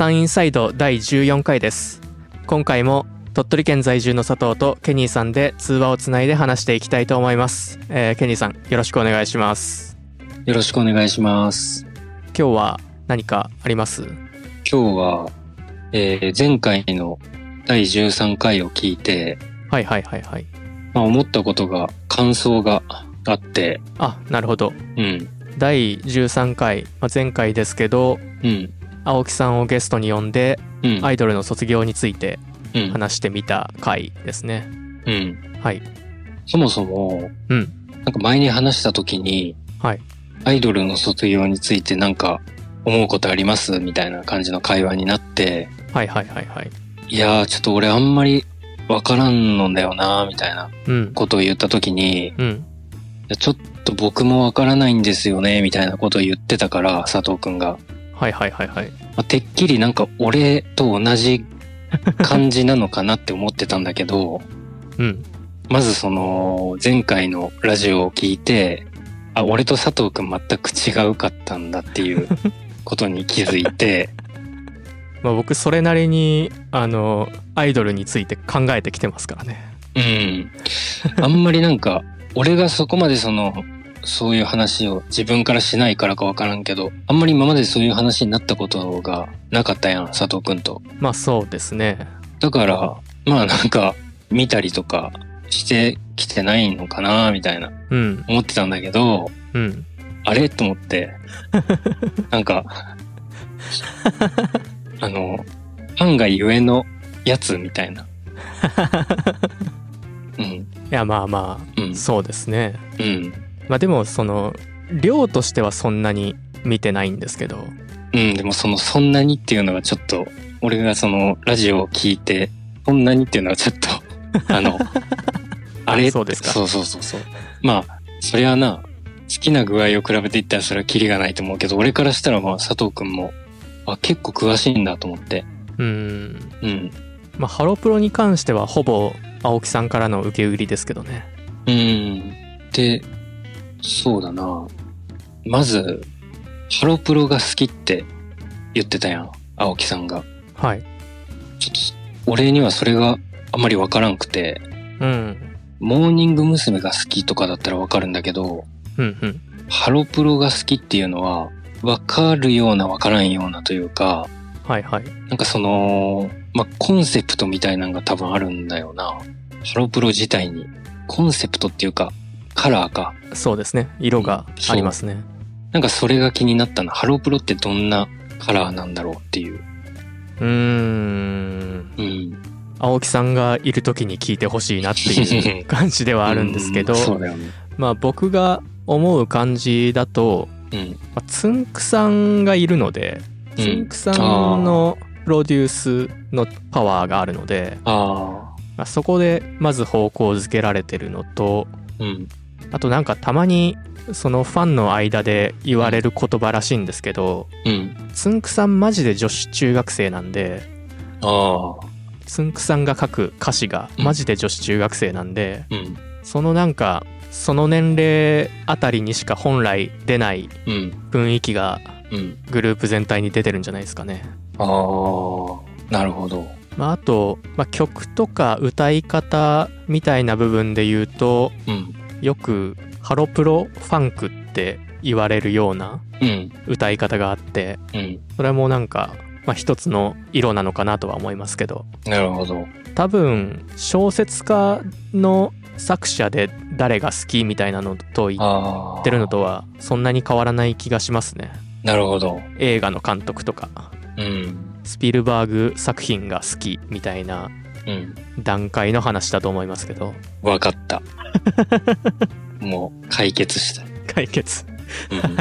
サンインサイド第14回です。今回も鳥取県在住の佐藤とケニーさんで通話をつないで話していきたいと思います、えーケニーさんよろしくお願いします。よろしくお願いします。今日は何かあります？今日は、えー前回の第13回を聞いて、はいはいはいはい。まあ、思ったことが、感想があって、あなるほど。うん、第13回、まあ、前回ですけどうん、青木さんをゲストに呼んでうん、アイドルの卒業についてうん、話してみた回ですね。うん。はい。そもそも、うん。なんか前に話した時に、はい。アイドルの卒業についてなんか思うことありますみたいな感じの会話になって、はいはいはいはい。いやー、ちょっと俺あんまりわからんのだよなーみたいなうん。ことを言った時に、うん。ちょっと僕もわからないんですよね、みたいなことを言ってたから、佐藤くんが。はいはいはいはい。まあ、てっきりなんか俺と同じ感じなのかなって思ってたんだけど、うん。まずその前回のラジオを聞いて、あ、俺と佐藤くん全く違うかったんだっていう ことに気づいて、まあ、僕それなりにあのアイドルについて考えてきてますからね。うん。あんまりなんか、俺がそこまでその、そういう話を自分からしないからかわからんけど、あんまり今までそういう話になったことがなかったやん、佐藤くんと。まあそうですね。だから、まあなんか、見たりとかしてきてないのかな、みたいな。うん。思ってたんだけど、うん。あれ？と思って、なんか、あの、ファンがゆえのやつみたいな。うん、いやまあまうん。あ、そうですね。うん。まあでもその量としてはそんなに見てないんですけどうん、でもその、そんなにっていうのがちょっと、俺がその、ラジオを聞いて、そんなにっていうのはちょっと、あの、あれ？そうですかそうそうそうそう。まあ、そりゃな、好きな具合を比べていったらそれはキリがないと思うけど、俺からしたらまあ、佐藤くんも、あ、結構詳しいんだと思って。うんうん。まあハロプロに関してはほぼ青木さんからの受け売りですけどねうん。で、そうだな。まず、ハロプロが好きって言ってたやん。青木さんが。はいちょっと、俺にはそれがあんまりわからんくて、うんモーニング娘。が好きとかだったらわかるんだけど、うんうんハロプロが好きっていうのは、わかるようなわからんようなというか、はいはいなんかその、まあ、コンセプトみたいなのが多分あるんだよな。ハロプロ自体に。コンセプトっていうか、カラーか。そうですね色がありますねなんかそれが気になったな。ハロプロってどんなカラーなんだろうっていう。うーんうん。青木さんがいる時に聞いてほしいなっていう感じではあるんですけど ね。まあ僕が思う感じだと、うん。まあ、つんくさんがいるので、うんつんくさんのプロデュースのパワーがあるので、あまあ、そこでまず方向づけられてるのとあ。うん。あとなんかたまにそのファンの間で言われる言葉らしいんですけどうん。つんくさんマジで女子中学生なんでああ。つんくさんが書く歌詞がマジで女子中学生なんで、うん。そのなんかその年齢あたりにしか本来出ないうん。雰囲気がうん。グループ全体に出てるんじゃないですかね。ああ。なるほど。まあ、あと、まあ、曲とか歌い方みたいな部分で言うとうん。よくハロプロファンクって言われるようなうん。歌い方があってうん。それもなんか、まあ、一つの色なのかなとは思いますけどなるほど。多分小説家の作者で誰が好きみたいなのと言。ってるのとはそんなに変わらない気がしますねなるほど。映画の監督とかうん。スピルバーグ作品が好きみたいなうん。段階の話だと思いますけど。わかった。もう解決した。解決。うん、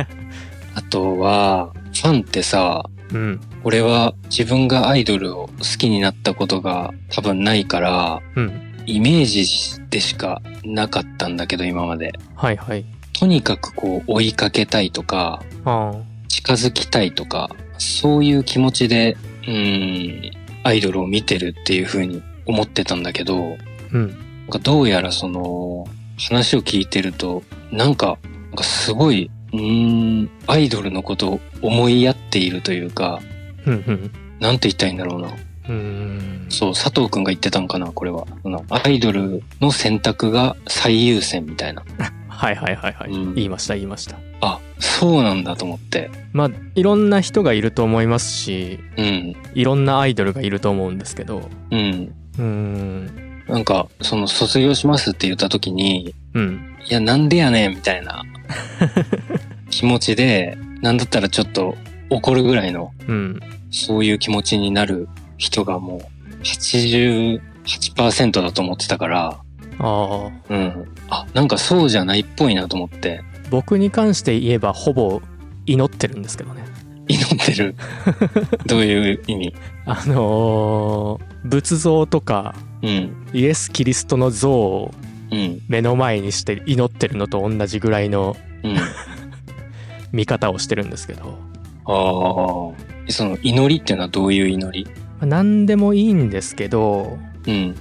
あとは、ファンってさ、うん。俺は自分がアイドルを好きになったことが多分ないから、うん。イメージでしかなかったんだけど今まで。はいはい。とにかくこう追いかけたいとか、あ。近づきたいとか、そういう気持ちで、うん、アイドルを見てるっていう風に思ってたんだけど、あうんなんかどうやらその、話を聞いてると、なんか、なんかすごい、うーん、アイドルのことを思いやっているというか、うんうんなんて言ったらいいんだろうな。うーんそう、佐藤くんが言ってたんかな、これは。アイドルの選択が最優先みたいな。はいはいはいはい、うん言いました言いましたあ、そうなんだと思って。まあいろんな人がいると思いますしうん。いろんなアイドルがいると思うんですけどうん。うーんなんか、その卒業しますって言った時に、うんいや、なんでやねんみたいな 気持ちで、なんだったらちょっと怒るぐらいの、うんそういう気持ちになる人がもう88%だと思ってたから、ああうん。あ、なんかそうじゃないっぽいなと思って、僕に関して言えばほぼ祈ってるんですけどね祈ってる？どういう意味？あのー仏像とかうん。イエス・キリストの像をうん。目の前にして祈ってるのと同じぐらいのうん。見方をしてるんですけどああ。その祈りっていうのはどういう祈り？まあ何でもいいんですけどうん。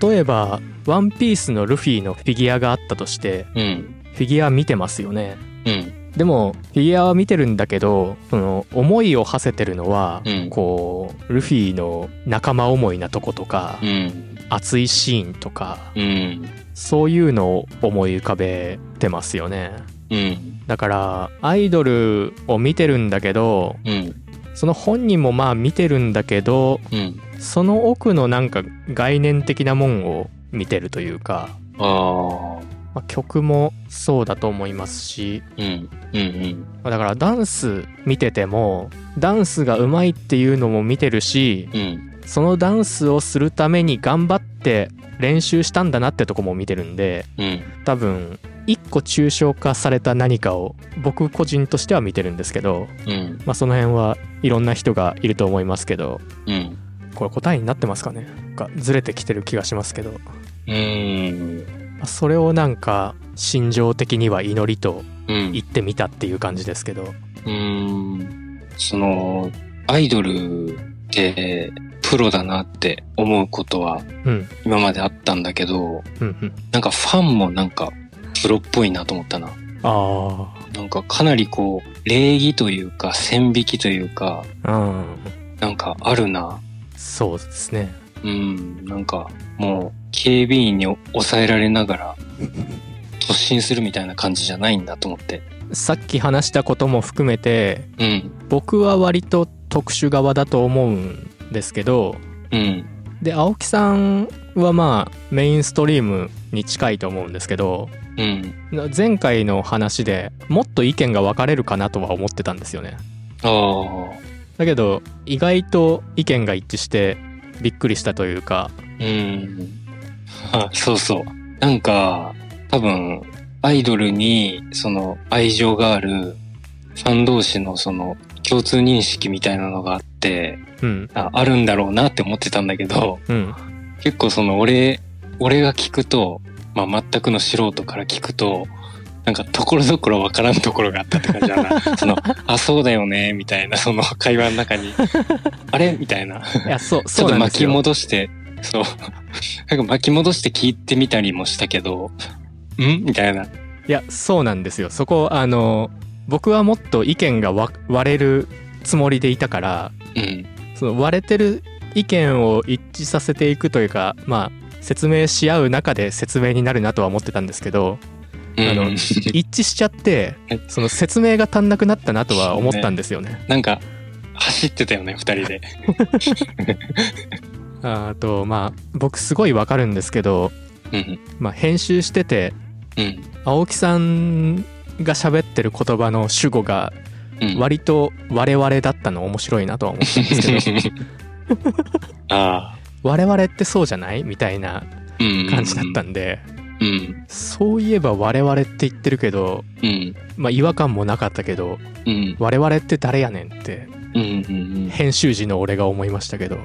例えばワンピースのルフィのフィギュアがあったとしてうん。フィギュア見てますよねうん。でもフィギュアは見てるんだけどその思いを馳せてるのは、うんこうルフィの仲間思いなとことか、うん。熱いシーンとかうん。そういうのを思い浮かべてますよねうん。だからアイドルを見てるんだけどうん。その本人もまあ見てるんだけどうん。その奥のなんか概念的なもんを見てるというか、ああ。まあ、曲もそうだと思いますしうん。うん。うん。まあだからダンス見ててもダンスが上手いっていうのも見てるしうん。そのダンスをするために頑張って練習したんだなってとこも見てるんでうん。多分一個抽象化された何かを僕個人としては見てるんですけど、うん。まあ、その辺はいろんな人がいると思いますけどうん。これ答えになってますかね？なんかずれてきてる気がしますけど、まうん。あそれをなんか心情的には祈りとうん言ってみたっていう感じですけどうん。その、アイドルってプロだなって思うことはうん今まであったんだけど、うんうんなんかファンもなんかプロっぽいなと思ったな。あなんかかなりこう、礼儀というか線引きというか、あうんなんかあるな。そうですねうん。なんかもう警備員に抑えられながら突進するみたいな感じじゃないんだと思って。さっき話したことも含めてうん。僕は割と特殊側だと思うんですけどうん。で青木さんはまあメインストリームに近いと思うんですけどうん。前回の話でもっと意見が分かれるかなとは思ってたんですよねああ。だけど意外と意見が一致してびっくりしたというかうん。あそうそう。なんか、多分、アイドルに、その、愛情がある、ファン同士のその、共通認識みたいなのがあって、うんああるんだろうなって思ってたんだけど、うん結構その、俺、俺が聞くと、まあ、全くの素人から聞くと、なんか、ところどころわからんところがあったって感じだな。その、あ、そうだよね、みたいな、その会話の中に、あれ？みたいな。いやそう ちょっと巻き戻して、そう。なんか巻き戻して聞いてみたりもしたけど、ん？みたいな。いやそうなんですよそこあの僕はもっと意見がわ割れるつもりでいたからうん。その割れてる意見を一致させていくというかまあ説明し合う中で説明になるなとは思ってたんですけどうん、あの 一致しちゃってその説明が足んなくなったなとは思ったんですよね。なんか、走ってたよね、二人で。あとまあ僕すごいわかるんですけど、うん。まあ、編集しててうん。青木さんが喋ってる言葉の主語がうん。割と我々だったの面白いなとは思ったんですけど ああ。我々ってそうじゃない？みたいなうん。感じだったんで、うん。そういえば我々って言ってるけどうん。まあ違和感もなかったけどうん。我々って誰やねん？って。編集時の俺が思いましたけど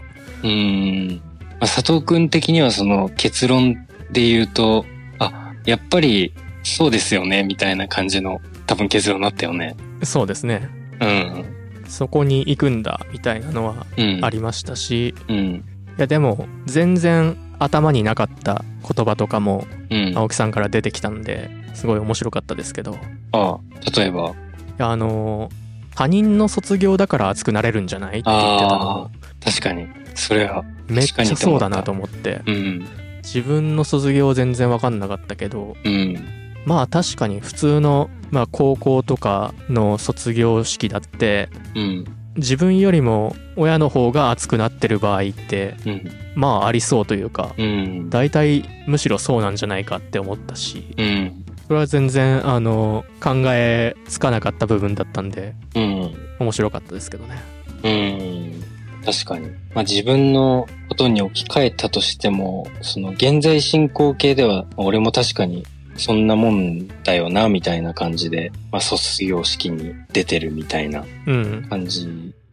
うん。まあ、佐藤くん的にはその結論で言うと、あ、やっぱりそうですよね、みたいな感じの多分結論になったよね。そうですねうん。そこに行くんだみたいなのはうん。ありましたしうん。いやでも全然頭になかった言葉とかもうん。青木さんから出てきたんですごい面白かったですけどいああ、例えば？やあの他人の卒業だから熱くなれるんじゃない？って言ってたの確かに。それは、めっちゃそうだなと思ってうん。自分の卒業全然分かんなかったけどうん。まあ確かに普通の、まあ、高校とかの卒業式だってうん。自分よりも親の方が熱くなってる場合ってうん。まあありそうというかうん。大体むしろそうなんじゃないかって思ったしうん。それは全然あの考えつかなかった部分だったんでうん。面白かったですけどねうん。確かに。まあ自分のことに置き換えたとしても、その現在進行形では、俺も確かにそんなもんだよな、みたいな感じで、まあ卒業式に出てるみたいなうん感じ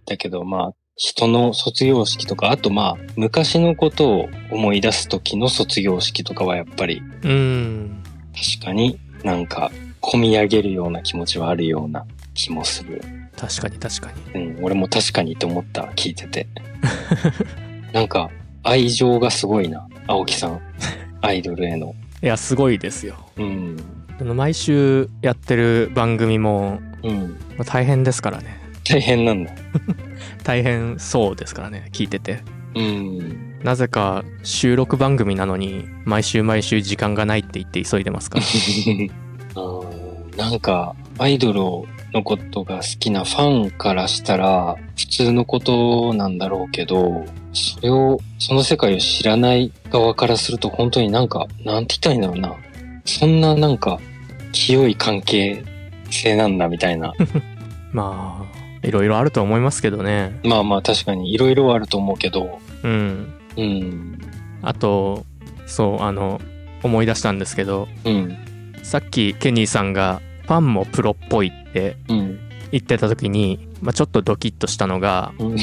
だけど、まあ人の卒業式とか、あとまあ昔のことを思い出す時の卒業式とかはやっぱりうん確かになんか込み上げるような気持ちはあるような気もする。確かに確かにうん、俺も確かにって思った、聞いてて。なんか、愛情がすごいな、青木さん。アイドルへの。いやすごいですようん。あの毎週やってる番組もうん。まあ大変ですからね大変なんだ。大変そうですからね聞いててうん。なぜか収録番組なのに毎週毎週時間がないって言って急いでますから うんなんか、アイドルのことが好きなファンからしたら、普通のことなんだろうけど、それを、その世界を知らない側からすると本当になんか、なんて言ったらいいんだろうな。そんななんか、清い関係性なんだみたいな。まあいろいろあると思いますけどね。まあまあ確かにいろいろあると思うけど、うん。うん、あとそうあの思い出したんですけど。うん、さっきケニーさんがファンもプロっぽいってうん、言ってた時に、まあ、ちょっとドキッとしたのがうん、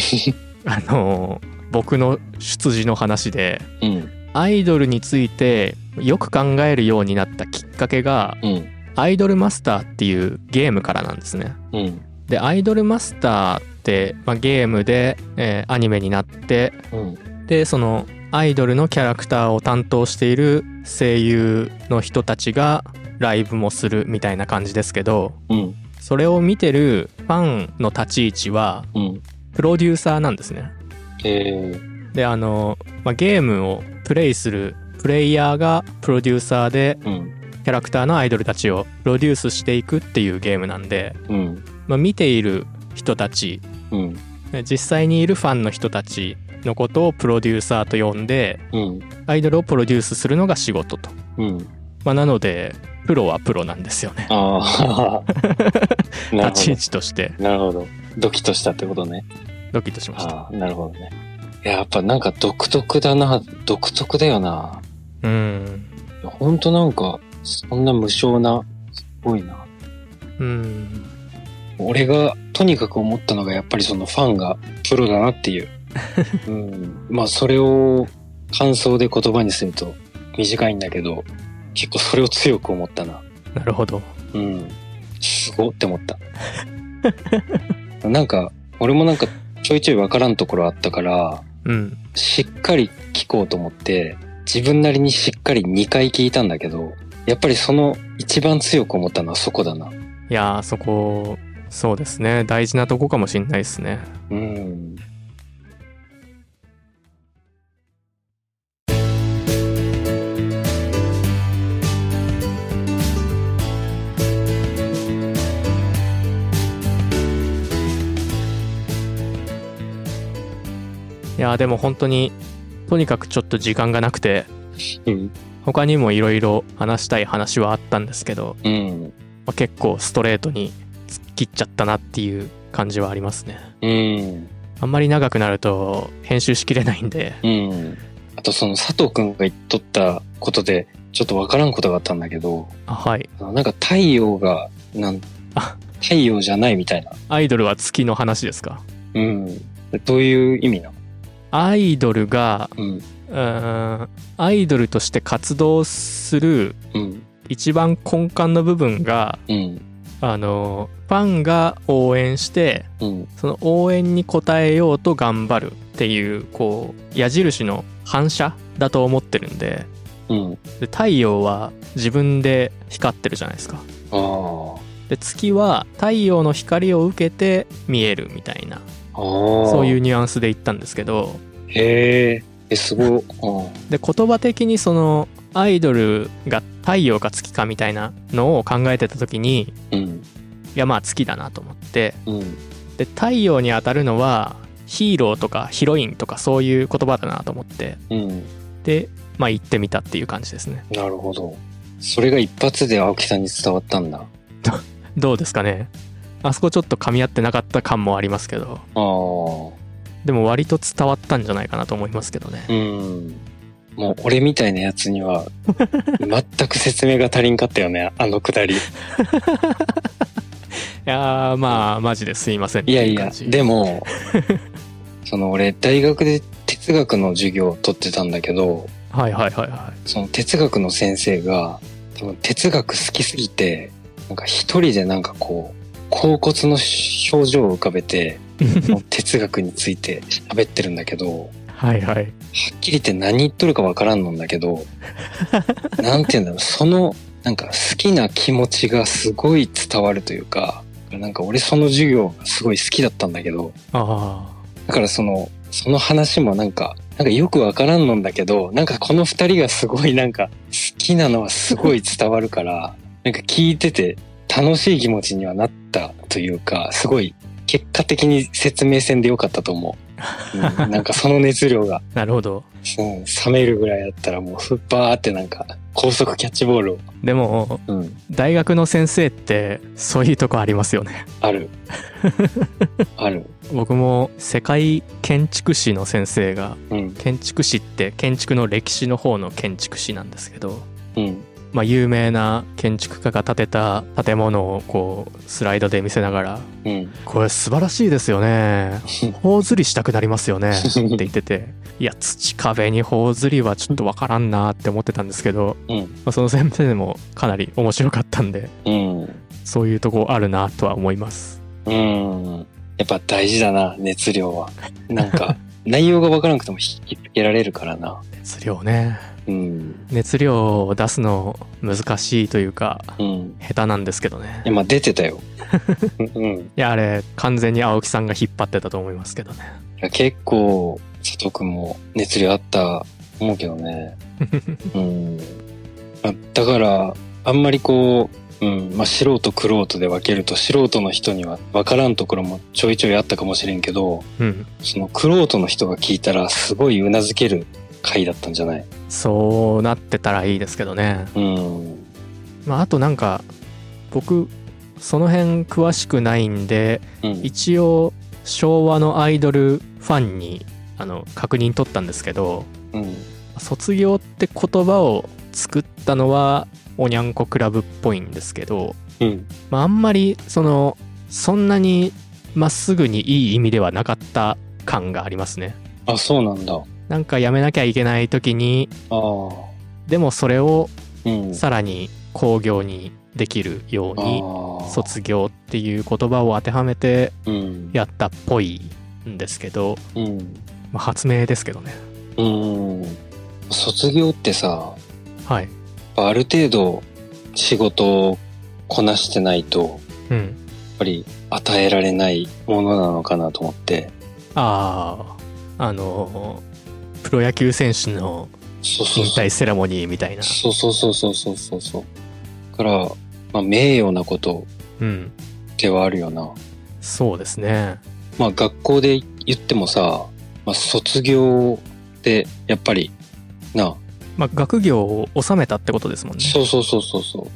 あの僕の出自の話でうん、アイドルについてよく考えるようになったきっかけがうん、アイドルマスターっていうゲームからなんですね。うん、でアイドルマスターって、まあ、ゲームで、えーアニメになってうん、でそのアイドルのキャラクターを担当している声優の人たちがライブもするみたいな感じですけどうん、それを見てるファンの立ち位置はうん、プロデューサーなんですね。えであの、まあ、ゲームをプレイするプレイヤーがプロデューサーでー、うん、キャラクターのアイドルたちをプロデュースしていくっていうゲームなんで、うん、まあ、見ている人たちうん、実際にいるファンの人たちのことをプロデューサーと呼んでうん、アイドルをプロデュースするのが仕事と、うん。まあ、なのでプロはプロなんですよねああ、立ち位ほ置としてど。なるほど。ドキッとしたってことね。ドキッとしましたああ、なるほどね。いややっぱなんか独特だな、独特だよな。うんほんとなんか、そんな無償な、すごいな。うん俺がとにかく思ったのがやっぱりそのファンがプロだなっていう。うん、まあそれを感想で言葉にすると短いんだけど、結構それを強く思ったな。なるほどうん。すごって思った。なんか、俺もなんかちょいちょいわからんところあったから、うんしっかり聞こうと思って、自分なりにしっかり2回聞いたんだけど、やっぱりその一番強く思ったのはそこだな。いやーそこそうですね大事なとこかもしんないですねうん。やーでも本当にとにかくちょっと時間がなくてうん。他にもいろいろ話したい話はあったんですけど、うん。まあ、結構ストレートに突っ切っちゃったなっていう感じはありますねうん。あんまり長くなると編集しきれないんでうん。あとその佐藤くんが言っとったことで、ちょっとわからんことがあったんだけど、あはいなんか太陽が、なんあ、太陽じゃないみたいな。アイドルは月の話ですか？うん。どういう意味なの？アイドルがうん。アイドルとして活動するうん。一番根幹の部分がうん。あのファンが応援してうん。その応援に応えようと頑張るっていうこう矢印の反射だと思ってるんでうん。で太陽は自分で光ってるじゃないですか。で月は太陽の光を受けて見えるみたいなそそういうニュアンスで言ったんですけど。へええすごい。で言葉的にそのアイドルが太陽か月かみたいなのを考えてた時にうん。いやまあ月だなと思って。うん。で太陽に当たるのはヒーローとかヒロインとかそういう言葉だなと思って。うん。でまあ言ってみたっていう感じですね。なるほど。それが一発で青木さんに伝わったんだ。どうですかねあそこちょっと噛み合ってなかった感もありますけど。でも割と伝わったんじゃないかなと思いますけどね。うん。もう俺みたいなやつには全く説明が足りんかったよねあのくだり。いやーまあマジですいませんいやいやでももその俺大学で哲学の授業を取ってたんだけどはいはいはいはその哲学の先生が多分哲学好きすぎてなんか一人でなんかこう恍惚の表情を浮かべて 哲学について喋ってるんだけどはいはい。はっきり言って何言っとるかわからんのんだけど なんて言うんだろう。そのなんか好きな気持ちがすごい伝わるというかなんか俺その授業がすごい好きだったんだけどあだからそのその話もなんかなんかよくわからんのんだけどなんかこの二人がすごいなんか好きなのはすごい伝わるからなんか聞いてて楽しい気持ちにはなったというかすごい結果的に説明戦でよかったと思う、うん、なんかその熱量が。あなるほど。うん、冷めるぐらいだったらもうフッパーってなんか高速キャッチボールを、でもうん、大学の先生ってそういうとこありますよね。ある。ある。僕も世界建築士の先生がうん、建築士って建築の歴史の方の建築士なんですけどうん、まあ有名な建築家が建てた建物をこうスライドで見せながらうん。これ素晴らしいですよね 頬ずりしたくなりますよね って言ってていや土壁に頬ずりはちょっとわからんなって思ってたんですけど、うん、まあ、その先生もかなり面白かったんでうん、そういうとこあるなとは思いますうん。やっぱ大事だな、熱量は。なんか、内容がわからなくても引きつけられるからな。熱量ねうん、熱量を出すの難しいというかうん。下手なんですけどねいや、まあ出てたよ。うん。いいやあれ完全に青木さんが引っ張ってたと思いますけどねや結構、佐藤くんも熱量あった思うけどね。うん。まあだから、あんまりこう、うん、まあ素人苦労で分けると素人の人には分からんところもちょいちょいあったかもしれんけど、うんその苦労の人が聞いたらすごいうなずける回だったんじゃない？そうなってたらいいですけどねうん。まああとなんか僕その辺詳しくないんでうん。一応昭和のアイドルファンにあの確認取ったんですけどうん。卒業って言葉を作ったのはおにゃんこクラブっぽいんですけど、うん。まあ、あんまりそのそんなにまっすぐにいい意味ではなかった感がありますねあ、そうなんだ。あなんかやめなきゃいけない時にあ。でもそれをうん。さらに工業にできるように。卒業っていう言葉を当てはめてうん。やったっぽいんですけど、うん。まあ、発明ですけどねうん。卒業ってさ、はいある程度仕事をこなしてないと、やっうんぱり与えられないものなのかなと思って。あああのプロ野球選手のそうそうそう。引退セレモニーみたいなそうそうそうそうそうそうそう。だから、まあ、名誉なことうんではあるよな。そうですねまあ、学校で言ってもさ、まあ、卒業って、やっぱり、な、まあ学業を収めたってことですもんねそうそうそうそうそ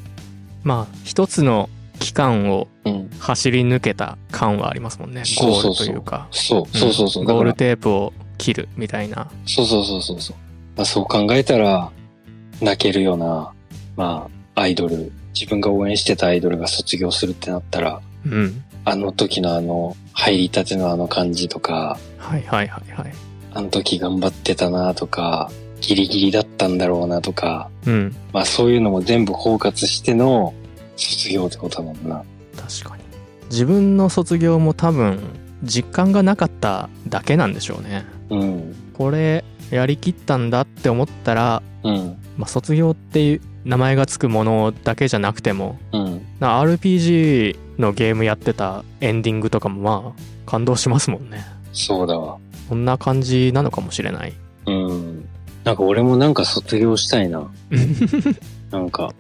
まあ一つの期間をう。うん。走り抜けた感はありますもんねそうそうそうゴールというかそう、そうそうそう。ゴール、テープを切るみたいなそうそうそうそうそう。まあ、そう考えたら、泣けるよな。まあ、アイドル、自分が応援してたアイドルが卒業するってなったら、うんあの時のあの、入りたてのあの感じとか、はいはいはいはいあの時頑張ってたなとか、ギリギリだったんだろうなとか、うんまあそういうのも全部包括しての卒業ってことだもんな。確かに自分の卒業も多分実感がなかっただけなんでしょうねうん。これやりきったんだって思ったら、うん。まあ、卒業っていう名前がつくものだけじゃなくてもうん。な RPG のゲームやってたエンディングとかもまあ感動しますもんねそうだわ。こんな感じなのかもしれないうん。なんか俺もなんか卒業したいな。なんか、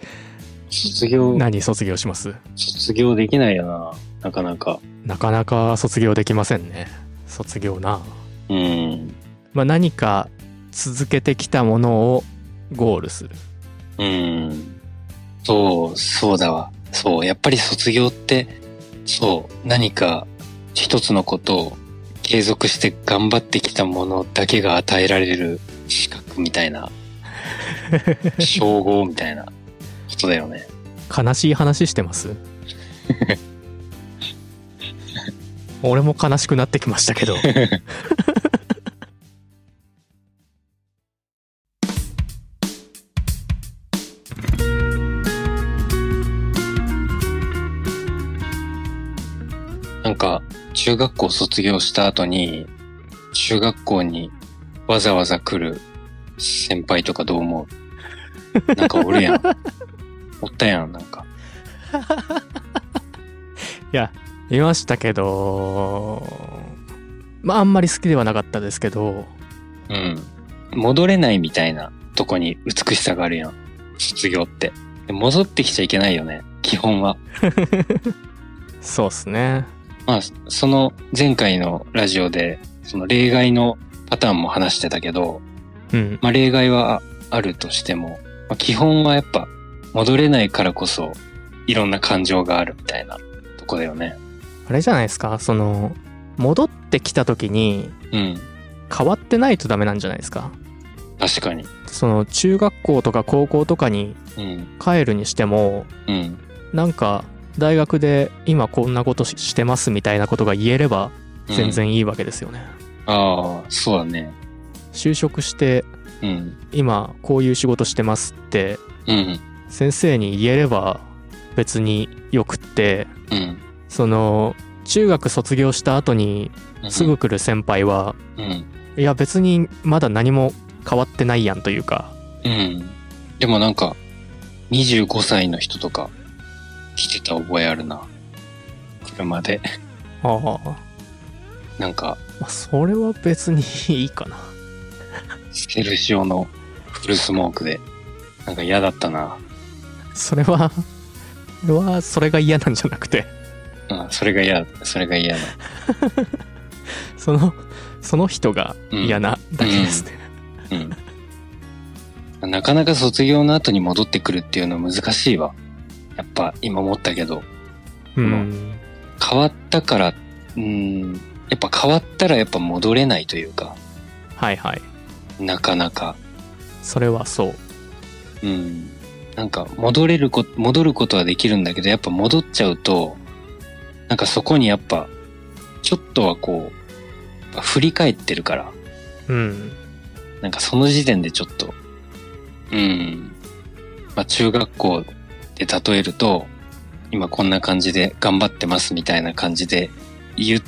卒業、何卒業します？卒業できないよな。なかなか。なかなか卒業できませんね卒業なうん。まあ何か続けてきたものをゴールするうん。そう、そうだわ。そう、やっぱり卒業って、そう、何か一つのことを継続して頑張ってきたものだけが与えられる資格みたいな、称号みたいなことだよね。悲しい話してます？俺も悲しくなってきましたけど なんか、中学校卒業した後に、中学校にわざわざ来る先輩とかどう思う？なんかおるやん。おったやん、なんか。いましたけどまああんまり好きではなかったですけどうん。戻れないみたいなとこに美しさがあるやん。卒業って。で戻ってきちゃいけないよね。基本は。そうっすねまあ、その前回のラジオで、その例外のパターンも話してたけど、うんまあ例外はあるとしても、まあ、基本はやっぱ戻れないからこそいろんな感情があるみたいなとこだよね。あれじゃないですか？その戻ってきた時にうん。変わってないとダメなんじゃないですか？確かに。その中学校とか高校とかにうん。帰るにしてもうん。なんか大学で今こんなことししてますみたいなことが言えれば全然いいわけですよね、ああ、そうだね。就職してうん。今こういう仕事してますってうん。先生に言えれば別によくってうん。その中学卒業した後にうん。すぐ来る先輩はうん。いや別にまだ何も変わってないやんというかうん。でもなんか、25歳の人とか来てた覚えあるな。車で。ああなんか、まあそれは別にいいかなステルシオのフルスモークで。なんか嫌だったな。それはそれはそれが嫌なんじゃなくてうん、それが嫌、それが嫌な。そのその人が嫌なだけですね、うん。なかなか卒業の後に戻ってくるっていうのは難しいわ。やっぱ今思ったけど、うん変わったから、うん、やっぱ変わったらやっぱ戻れないというか、はいはいなかなか。それはそううん。なんか戻れるこ、戻ることはできるんだけど、やっぱ戻っちゃうと、なんかそこにやっぱ、ちょっとはこう、振り返ってるから、うんなんかその時点でちょっと、うん。まあ中学校で例えると、今こんな感じで頑張ってますみたいな感じで言う、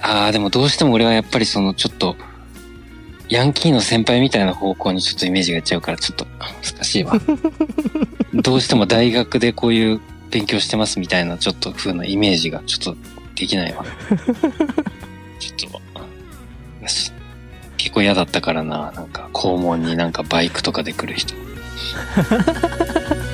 ああ、でもどうしても俺はやっぱりそのちょっと、ヤンキーの先輩みたいな方向にちょっとイメージがいっちゃうからちょっと難しいわ。どうしても大学でこういう勉強してますみたいなちょっと風なイメージがちょっとできないわ。ちょっと、結構嫌だったからな、なんか校門になんかバイクとかで来る人。